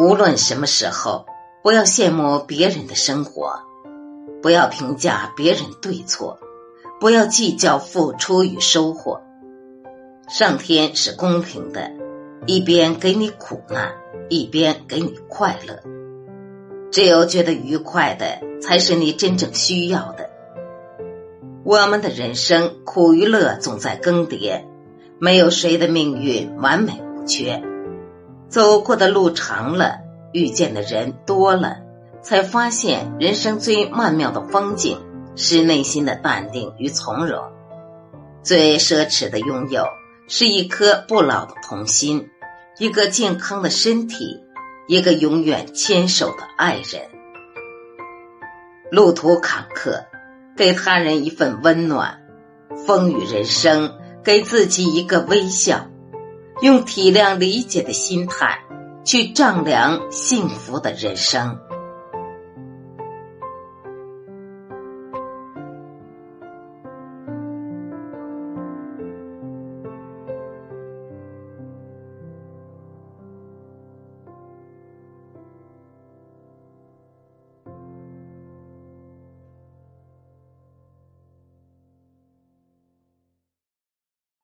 无论什么时候，不要羡慕别人的生活，不要评价别人对错，不要计较付出与收获。上天是公平的，一边给你苦难，一边给你快乐。只有觉得愉快的，才是你真正需要的。我们的人生苦与乐总在更迭，没有谁的命运完美无缺。走过的路长了，遇见的人多了，才发现人生最曼妙的风景是内心的淡定与从容。最奢侈的拥有是一颗不老的童心，一个健康的身体，一个永远牵手的爱人。路途坎坷。给他人一份温暖，风雨人生，给自己一个微笑，用体谅理解的心态去丈量幸福的人生。